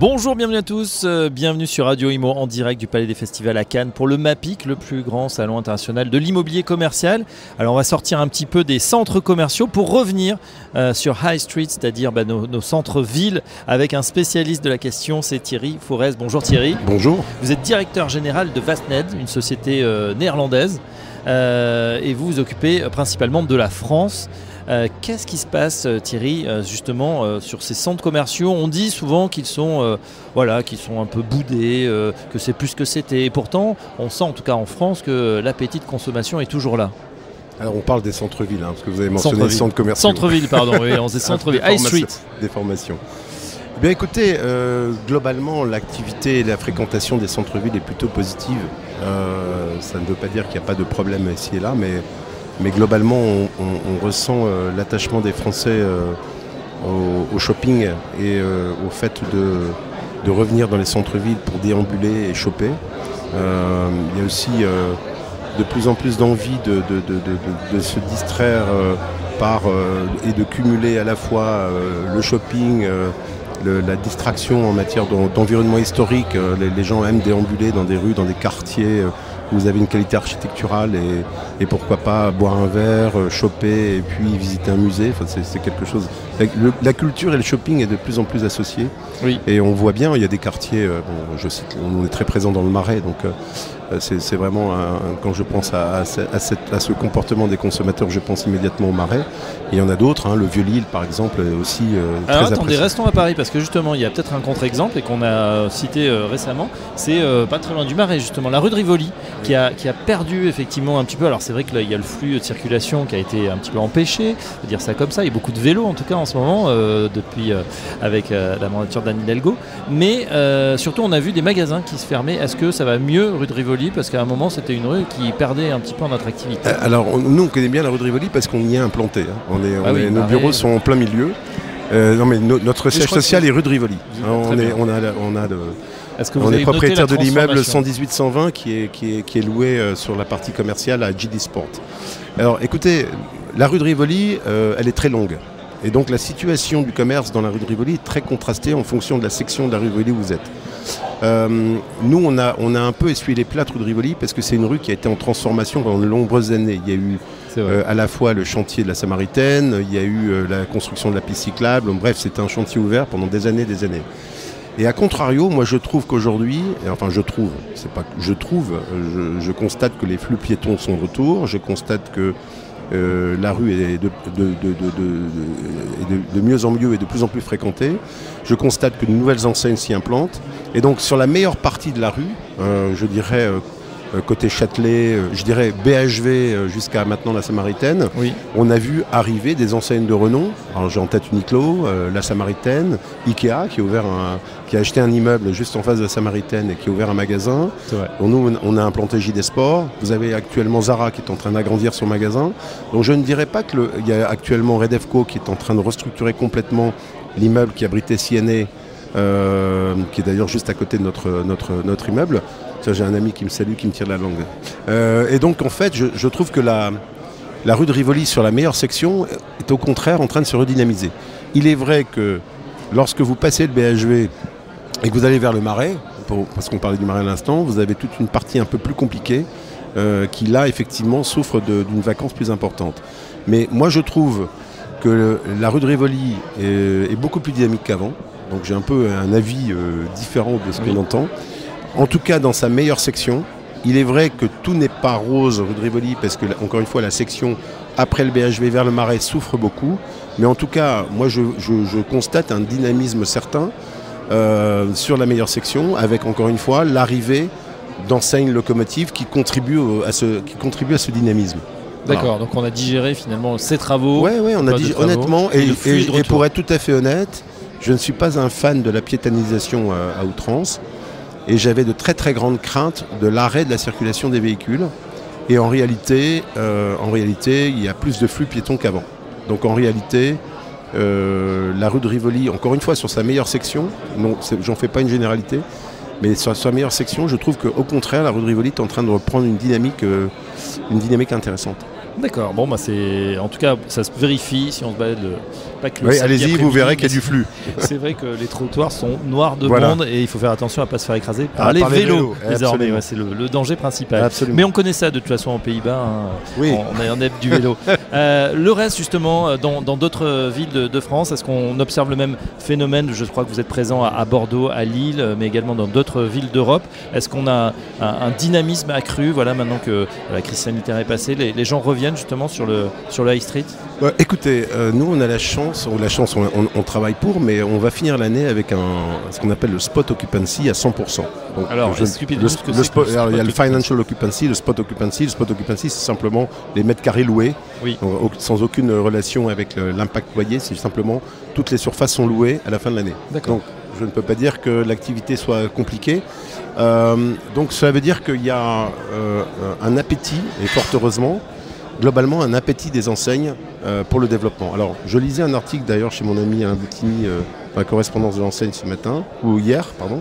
Bonjour, bienvenue à tous, euh, bienvenue sur Radio Imo en direct du Palais des Festivals à Cannes pour le MAPIC, le plus grand salon international de l'immobilier commercial. Alors on va sortir un petit peu des centres commerciaux pour revenir euh, sur High Street, c'est-à-dire bah, nos, centres-villes, avec un spécialiste de la question, c'est Thierry Forest. Bonjour Thierry. Bonjour. Vous êtes directeur général de Vastned, une société euh, néerlandaise, et vous vous occupez principalement de la France. Euh, qu'est-ce qui se passe, euh, Thierry, euh, justement, sur ces centres commerciaux? On dit souvent qu'ils sont, voilà, qu'ils sont un peu boudés, que c'est plus que c'était. Et pourtant, on sent en tout cas en France que l'appétit de consommation est toujours là. Alors on parle des centres-villes, hein, parce que vous avez mentionné les centres commerciaux. Centre-ville, pardon, oui, on dit centre-ville. High Street. Des formations. Eh bien écoutez, globalement, l'activité et la fréquentation des centres-villes est plutôt positive. ça ne veut pas dire qu'il n'y a pas de problème ici et là, mais mais globalement, on, ressent euh, l'attachement des Français euh, au, shopping et euh, au fait de, revenir dans les centres-villes pour déambuler et choper. il y a aussi de plus en plus d'envie de, se distraire par, et de cumuler à la fois le shopping, la distraction en matière d'environnement historique. Les, gens aiment déambuler dans des rues, dans des quartiers vous avez une qualité architecturale et, pourquoi pas boire un verre, euh, choper et puis visiter un musée. Enfin, c'est quelque chose. La, culture et le shopping est de plus en plus associés. Oui. Et on voit bien, il y a des quartiers, euh, je cite, on est très présent dans le Marais, donc euh, c'est vraiment, quand je pense à, ce comportement des consommateurs, je pense immédiatement au marais. il y en a d'autres, hein, le Vieux-Lille par exemple, aussi euh, Alors, très attendez, restons à Paris, parce que justement, il y a peut-être un contre-exemple et qu'on a cité récemment, c'est pas très loin du marais, justement, la rue de Rivoli, qui, a, qui a perdu effectivement un petit peu. Alors c'est vrai que il y a le flux de circulation qui a été un petit peu empêché, de dire ça comme ça. Il y a beaucoup de vélos en tout cas en ce moment, depuis avec la mandature d'Anne Hidalgo. Mais surtout, on a vu des magasins qui se fermaient. Est-ce que ça va mieux rue de Rivoli? Parce qu'à un moment c'était une rue qui perdait un petit peu en attractivité. Euh, alors nous on connaît bien la rue de Rivoli parce qu'on y est implanté. Hein. On est, ah nos bureaux sont en plein milieu. Euh, non mais notre siège social est rue de Rivoli. on, est, on, a, on a on est propriétaire de l'immeuble 118-120 qui est, qui, est, qui est loué euh, sur la partie commerciale à GD Sport. Alors écoutez, la rue de Rivoli, elle est très longue. Et donc la situation du commerce dans la rue de Rivoli est très contrastée en fonction de la section de la rue de Rivoli où vous êtes. Euh, nous, on a, on a un peu essuyé les plâtres de Rivoli parce que c'est une rue qui a été en transformation pendant de nombreuses années. Il y a eu euh, à la fois le chantier de la Samaritaine, il y a eu euh, la construction de la piste cyclable. Bref, c'était un chantier ouvert pendant des années, des années. Et à contrario, moi je trouve qu'aujourd'hui, enfin je trouve, c'est pas je trouve, je, constate que les flux piétons sont de retour, je constate que euh, la rue est de, mieux en mieux et de plus en plus fréquentée. Je constate que de nouvelles enseignes s'y implantent. Et donc sur la meilleure partie de la rue, euh, je dirais euh, côté Châtelet, euh, je dirais BHV euh, jusqu'à maintenant la Samaritaine, on a vu arriver des enseignes de renom. Alors j'ai en tête Uniqlo, la Samaritaine, Ikea qui a ouvert qui a acheté un immeuble juste en face de la Samaritaine et qui a ouvert un magasin. nous, on a implanté JD Sport. Vous avez actuellement Zara qui est en train d'agrandir son magasin. Donc je ne dirais pas qu'il y a actuellement Redefco qui est en train de restructurer complètement l'immeuble qui abritait CNA, qui est d'ailleurs juste à côté de notre, notre, notre immeuble. J'ai un ami qui me salue, qui me tire la langue. Euh, et donc, en fait, je, trouve que la, la, rue de Rivoli, sur la meilleure section, est au contraire en train de se redynamiser. Il est vrai que lorsque vous passez le BHV et que vous allez vers le Marais, parce qu'on parlait du Marais à l'instant, vous avez toute une partie un peu plus compliquée euh, qui, là, effectivement, souffre d'une vacance plus importante. Mais moi, je trouve que la rue de Rivoli est, beaucoup plus dynamique qu'avant. Donc j'ai un peu un avis euh, différent de ce qu'on entend en tout cas dans sa meilleure section. Il est vrai que tout n'est pas rose rue de Rivoli, parce que, encore une fois, la section après le BHV vers le Marais souffre beaucoup. Mais en tout cas, moi, je, constate un dynamisme certain euh, sur la meilleure section, avec, encore une fois, l'arrivée d'enseignes locomotives qui contribuent, à ce, qui contribuent à ce dynamisme. D'accord, donc on a digéré finalement ces travaux. Oui, oui, on a digéré, honnêtement, et, pour être tout à fait honnête, je ne suis pas un fan de la piétanisation à outrance et j'avais de très très grandes craintes de l'arrêt de la circulation des véhicules. Et en réalité, euh, il y a plus de flux piétons qu'avant. Donc en réalité, euh, la rue de Rivoli, encore une fois sur sa meilleure section, non, j'en fais pas une généralité, Mais sur sa meilleure section, je trouve qu'au contraire, la rue de Rivoli est en train de reprendre une dynamique, euh, une dynamique intéressante. D'accord, bon, bah c'est. En tout cas, ça se vérifie si on se balade. Le... Pas que oui, allez-y, vous verrez qu'il y a du flux. C'est vrai que les trottoirs sont noirs de monde et il faut faire attention à ne pas se faire écraser par, ah, les, vélos, désormais. c'est le, danger principal. Mais on connaît ça de toute façon en Pays-Bas. Hein. Oui. On est en aide du vélo. Euh, le reste, justement, euh, dans d'autres villes de, France, est-ce qu'on observe le même phénomène? Je crois que vous êtes présent à, Bordeaux, à Lille, mais également dans d'autres villes d'Europe. Est-ce qu'on a un, dynamisme accru? Voilà, maintenant que la crise sanitaire est passée, les gens reviennent justement sur le, sur le High Street Écoutez, euh, nous on a la chance, ou la chance on, travaille pour, mais on va finir l'année avec un, ce qu'on appelle le spot occupancy à 100%. alors, je, il y a le financial occupancy, le spot occupancy. Le spot occupancy, c'est simplement les mètres carrés loués, oui. sans aucune relation avec l'impact loyer, c'est simplement toutes les surfaces sont louées à la fin de l'année. Donc je ne peux pas dire que l'activité soit compliquée. Euh, donc ça veut dire qu'il y a euh, un appétit, et fort heureusement, globalement un appétit des enseignes euh, pour le développement. Alors, je lisais un article d'ailleurs chez mon ami Alain Boutini, euh, correspondance de l'enseigne ce matin, ou hier, pardon,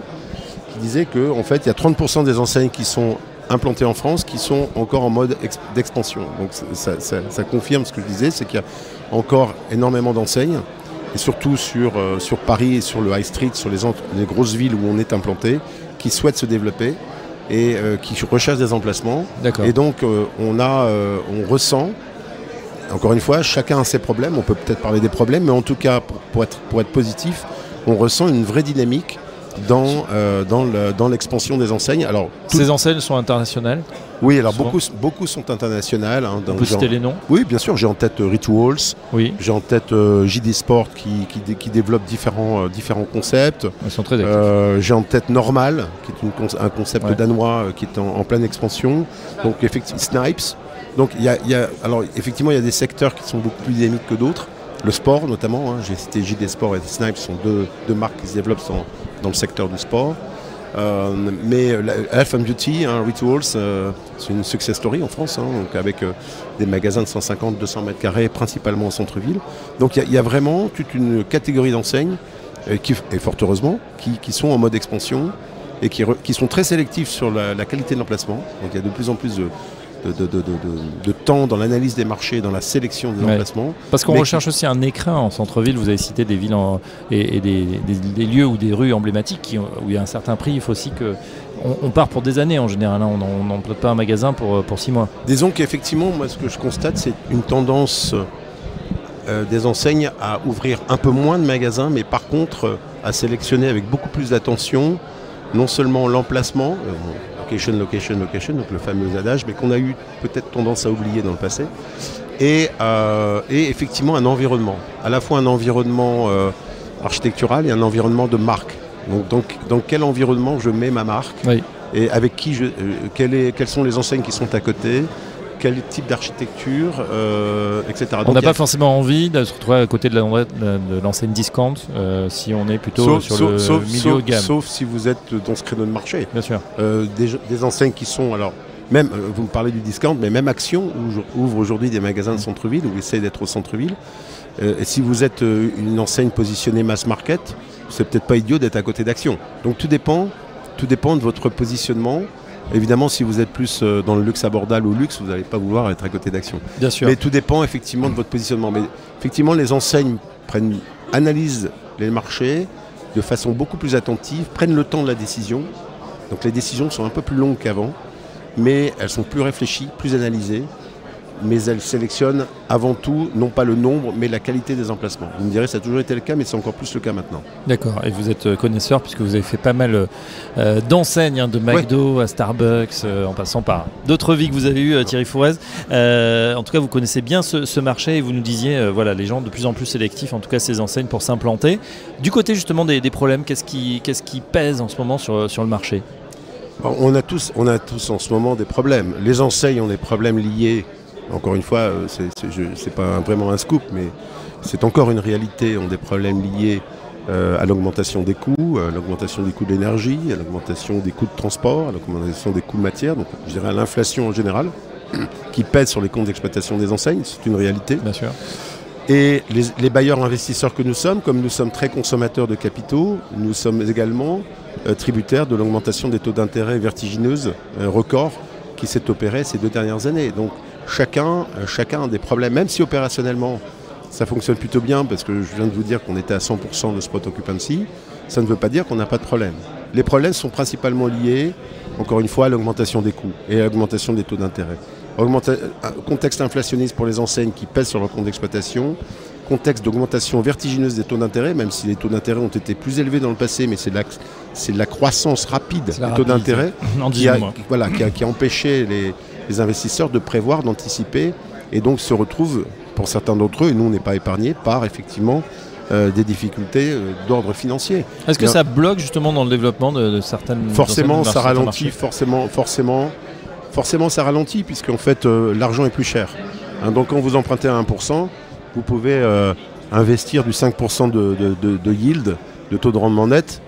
qui disait qu'en en fait, il y a 30% des enseignes qui sont implantées en France qui sont encore en mode d'expansion. Donc, ça, confirme ce que je disais, c'est qu'il y a encore énormément d'enseignes, et surtout sur, euh, Paris et sur le High Street, sur les, les grosses villes où on est implanté, qui souhaitent se développer et euh, qui recherche des emplacements. Et donc euh, on a, euh, on ressent, encore une fois, chacun a ses problèmes. On peut peut-être parler des problèmes, mais en tout cas, pour, être, pour être positif, on ressent une vraie dynamique dans, dans l'expansion des enseignes. Alors, Ces enseignes sont internationales oui, alors beaucoup, beaucoup sont internationales. Hein, Vous citer les noms? Oui, bien sûr. J'ai en tête euh, Rituals. Oui. J'ai en tête euh, JD Sport qui, qui, développe différents, euh, différents concepts. Ils sont très euh, J'ai en tête Normal, qui est un concept danois qui est en, pleine expansion. Donc, effectivement, Snipes. Donc, il y a, y a, alors, effectivement, il y a des secteurs qui sont beaucoup plus dynamiques que d'autres. Le sport, notamment. Hein. J'ai cité JD Sport et Snipes, sont deux, deux marques qui se développent dans le secteur du sport. Euh, mais Health and Beauty, hein, Rituals, euh, c'est une success story en France, hein, donc avec euh, des magasins de 150-200 mètres carrés, principalement en centre-ville. Donc il y, a vraiment toute une catégorie d'enseignes, qui, et fort heureusement, qui, sont en mode expansion et qui, sont très sélectifs sur la, la qualité de l'emplacement. Donc il y a de plus en plus de, de, temps dans l'analyse des marchés, dans la sélection des emplacements. Parce qu'on recherche aussi un écrin en centre-ville. Vous avez cité des villes et, des, lieux ou des rues emblématiques où il y a un certain prix. Il faut aussi que on, part pour des années en général. Hein. On n'emploie pas un magasin pour, pour six mois. Disons qu'effectivement, moi, ce que je constate, c'est une tendance euh, des enseignes à ouvrir un peu moins de magasins, mais par contre à sélectionner avec beaucoup plus d'attention non seulement l'emplacement, euh, location, location, location, donc le fameux adage, mais qu'on a eu peut-être tendance à oublier dans le passé. Et, euh, effectivement un environnement, à la fois un environnement euh, architectural et un environnement de marque. Donc, donc dans quel environnement je mets ma marque et avec qui je, euh, quelles sont les enseignes qui sont à côté, quel type d'architecture, euh, etc. On n'a pas forcément envie de se retrouver à côté de l'enseigne discount euh, si on est plutôt sur le milieu de gamme. Sauf si vous êtes dans ce créneau de marché. Bien sûr. Euh, des, enseignes qui sont alors même, vous me parlez du discount, mais même Action ouvre aujourd'hui des magasins de centre-ville ou essaie d'être au centre-ville. et si vous êtes une enseigne positionnée mass market, c'est peut-être pas idiot d'être à côté d'Action. Donc tout dépend, tout dépend de votre positionnement Évidemment, si vous êtes plus euh, dans le luxe abordable ou luxe, vous n'allez pas vouloir être à côté d'Action. Bien sûr. Mais tout dépend effectivement de votre positionnement. Mais effectivement, les enseignes prennent, analysent les marchés de façon beaucoup plus attentive, prennent le temps de la décision. Donc les décisions sont un peu plus longues qu'avant, mais elles sont plus réfléchies, plus analysées mais elle sélectionne avant tout, non pas le nombre, mais la qualité des emplacements. Vous me direz, ça a toujours été le cas, mais c'est encore plus le cas maintenant. D'accord, et vous êtes euh, connaisseur puisque vous avez fait pas mal euh, d'enseignes, hein, de McDo à Starbucks, euh, en passant par d'autres vies que vous avez eues, Thierry Fourez. en tout cas, vous connaissez bien ce, marché et vous nous disiez, voilà, les gens de plus en plus sélectifs, en tout cas ces enseignes pour s'implanter. Du côté justement des, problèmes, qu'est-ce qui, qu'est-ce qui pèse en ce moment sur, sur le marché? On a, tous, on a tous en ce moment des problèmes. Les enseignes ont des problèmes liés encore une fois, euh, ce n'est pas vraiment un scoop, mais c'est encore une réalité. On a des problèmes liés euh, à l'augmentation des coûts, à l'augmentation des coûts de l'énergie, à l'augmentation des coûts de transport, à l'augmentation des coûts de matière, donc je dirais à l'inflation en général, qui pèse sur les comptes d'exploitation des enseignes, c'est une réalité. Bien sûr. Et les, bailleurs investisseurs que nous sommes, comme nous sommes très consommateurs de capitaux, nous sommes également euh, tributaires de l'augmentation des taux d'intérêt vertigineuse, euh, record, qui s'est opérée ces deux dernières années. Donc chacun, euh, chacun a des problèmes, même si opérationnellement ça fonctionne plutôt bien, parce que je viens de vous dire qu'on était à 100% de spot occupancy, ça ne veut pas dire qu'on n'a pas de problème. Les problèmes sont principalement liés, encore une fois, à l'augmentation des coûts et à l'augmentation des taux d'intérêt. Contexte inflationniste pour les enseignes qui pèsent sur leur compte d'exploitation, contexte d'augmentation vertigineuse des taux d'intérêt, même si les taux d'intérêt ont été plus élevés dans le passé, mais c'est de, la croissance rapide des taux d'intérêt qui, voilà, qui, a, empêché les, investisseurs de prévoir, d'anticiper, et donc se retrouvent, pour certains d'entre eux, et nous on n'est pas épargnés, par effectivement euh, des difficultés euh, d'ordre financier. Est-ce que ça bloque justement dans le développement de, certaines Forcément, ça ralentit, forcément, forcément, forcément, ça ralentit, puisque en fait, euh, l'argent est plus cher. Hein, donc quand vous empruntez à 1%, vous pouvez investir du 5% de, yield, de taux de rendement net,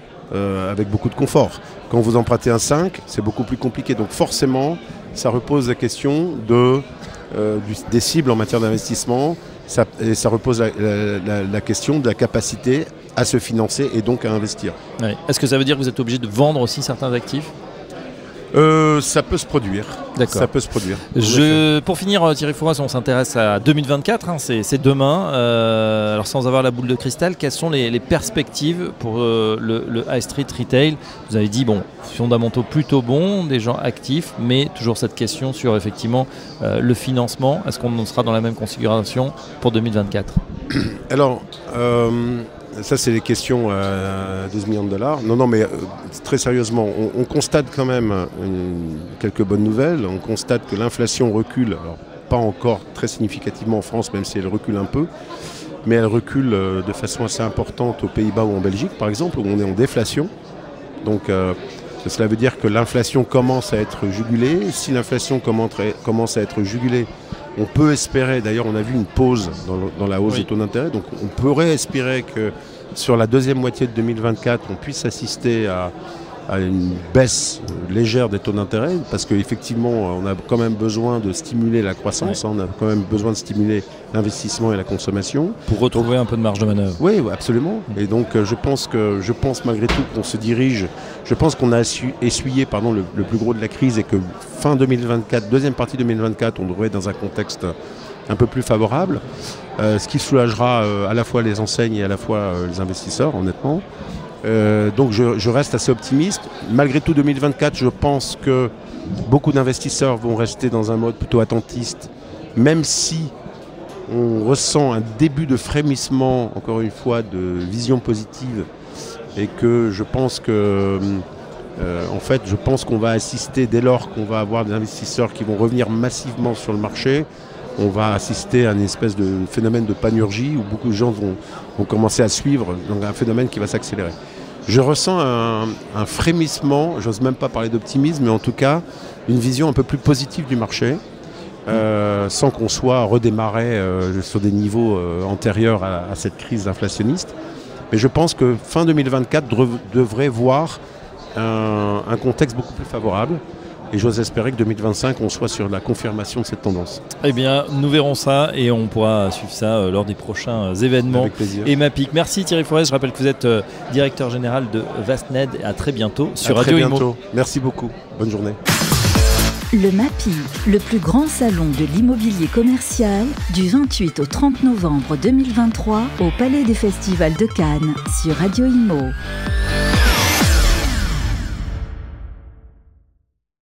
avec beaucoup de confort. Quand vous empruntez un 5, c'est beaucoup plus compliqué. Donc forcément, ça repose la question de, des cibles en matière d'investissement, et ça repose la, question de la capacité à se financer et donc à investir. Est-ce que ça veut dire que vous êtes obligé de vendre aussi certains actifs? Euh, ça peut se produire. D'accord. Ça peut se produire. Je, pour finir, euh, Thierry Fouras, on s'intéresse à 2024, hein, c'est demain. Euh, alors sans avoir la boule de cristal, quelles sont les, perspectives pour le, high street retail? Vous avez dit, bon, fondamentaux plutôt bons, des gens actifs, mais toujours cette question sur effectivement le financement. Est-ce qu'on sera dans la même configuration pour 2024 Alors, ça, c'est les questions à 12 millions de dollars. Non, non, mais euh, très sérieusement, on, constate quand même quelques bonnes nouvelles. On constate que l'inflation recule, alors pas encore très significativement en France, même si elle recule un peu, mais elle recule euh, de façon assez importante aux Pays-Bas ou en Belgique, par exemple, où on est en déflation. Donc, euh, cela veut dire que l'inflation commence à être jugulée. Si l'inflation commence à être jugulée, on peut espérer, d'ailleurs on a vu une pause dans, la hausse des taux d'intérêt, donc on pourrait espérer que sur la deuxième moitié de 2024, on puisse assister à, à une baisse légère des taux d'intérêt, parce qu'effectivement, on a quand même besoin de stimuler la croissance, hein, on a quand même besoin de stimuler l'investissement et la consommation. Pour retrouver un peu de marge de manœuvre. Oui, absolument. Et donc, euh, je pense, que, je pense malgré tout qu'on se dirige, je pense qu'on a essuyé pardon, le, plus gros de la crise et que fin 2024, deuxième partie 2024, on devrait être dans un contexte un peu plus favorable, euh, ce qui soulagera euh, à la fois les enseignes et à la fois les investisseurs, honnêtement. Euh, donc je, reste assez optimiste. Malgré tout, 2024, je pense que beaucoup d'investisseurs vont rester dans un mode plutôt attentiste, même si on ressent un début de frémissement, encore une fois, de vision positive, et que je pense que, euh, fait, je pense qu'on va assister dès lors qu'on va avoir des investisseurs qui vont revenir massivement sur le marché. On va assister à une espèce de phénomène de panurgie où beaucoup de gens vont, commencer à suivre, donc un phénomène qui va s'accélérer je ressens un, frémissement, j'ose même pas parler d'optimisme, mais en tout cas une vision un peu plus positive du marché, euh, sans qu'on soit redémarré euh, sur des niveaux euh, antérieurs à, cette crise inflationniste. Mais je pense que fin 2024 devrait voir un contexte beaucoup plus favorable. Et j'ose espérer que 2025, on soit sur la confirmation de cette tendance. Eh bien, nous verrons ça et on pourra suivre ça euh, lors des prochains euh, événements. Avec plaisir. Et MAPIC. Merci Thierry Forest. Je rappelle que vous êtes euh, directeur général de Vastned. À très bientôt sur à Radio très bientôt. Merci beaucoup. Bonne journée. Le MAPIC, le plus grand salon de l'immobilier commercial, du 28 au 30 novembre 2023 au Palais des Festivals de Cannes sur Radio Imo.